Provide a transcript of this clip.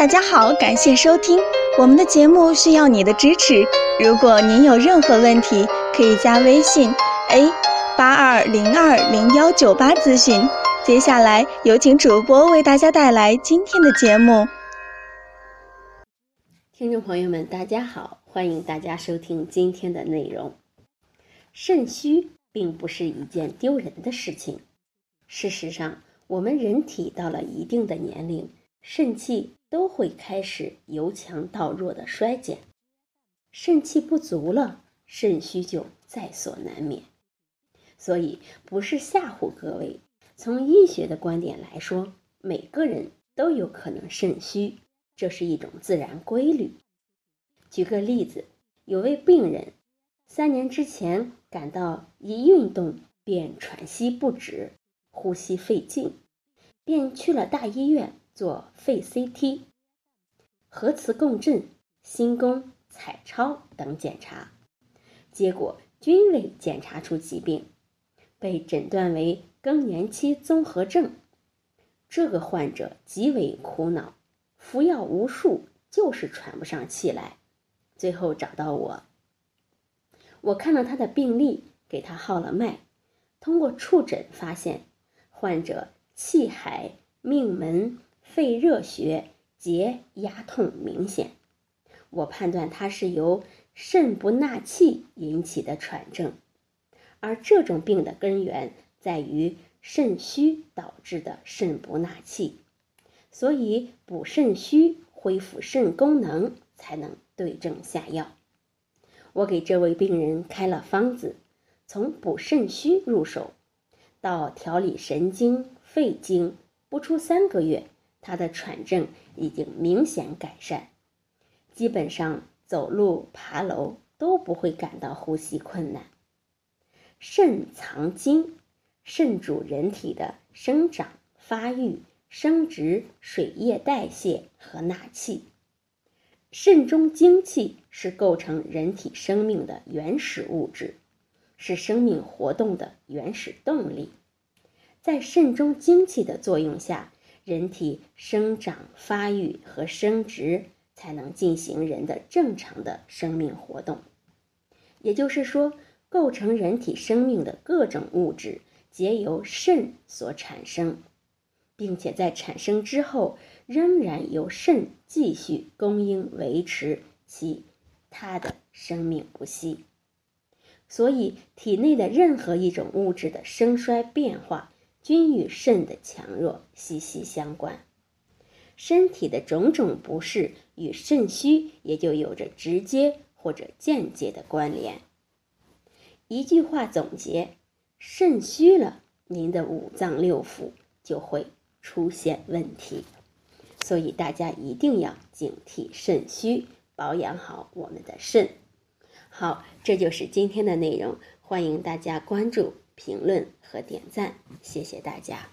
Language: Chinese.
大家好，感谢收听我们的节目，需要你的支持。如果您有任何问题，可以加微信 a 八二零二零幺九八咨询。接下来有请主播为大家带来今天的节目。听众朋友们，大家好，欢迎大家收听今天的内容。肾虚并不是一件丢人的事情。事实上，我们人体到了一定的年龄，肾气都会开始由强到弱的衰减，肾气不足了，肾虚就在所难免。所以，不是吓唬各位。从医学的观点来说，每个人都有可能肾虚，这是一种自然规律。举个例子，有位病人三年之前感到一运动便喘息不止、呼吸费劲，便去了大医院做肺 CT、核磁共振、心功、彩超等检查，结果均未检查出疾病，被诊断为。更年期综合症，这个患者极为苦恼，服药无数，就是喘不上气来。最后找到我，我看了他的病历，给他号了脉，通过触诊发现，患者气海、命门、肺热血结压痛明显。我判断他是由肾不纳气引起的喘症，而这种病的根源。在于肾虚导致的肾不纳气，所以补肾虚、恢复肾功能才能对症下药。我给这位病人开了方子，从补肾虚入手，到调理神经、肺经，不出三个月，他的喘症已经明显改善，基本上走路、爬楼都不会感到呼吸困难。肾藏精。肾主人体的生长、发育、生殖、水液代谢和纳气。肾中精气是构成人体生命的原始物质，是生命活动的原始动力。在肾中精气的作用下，人体生长、发育和生殖才能进行人的正常的生命活动。也就是说，构成人体生命的各种物质。皆由肾所产生，并且在产生之后，仍然由肾继续供应维持其他的生命不息。所以，体内的任何一种物质的生衰变化，均与肾的强弱息息相关。身体的种种不适与肾虚也就有着直接或者间接的关联。一句话总结。肾虚了，您的五脏六腑就会出现问题，所以大家一定要警惕肾虚，保养好我们的肾。好，这就是今天的内容，欢迎大家关注、评论和点赞，谢谢大家。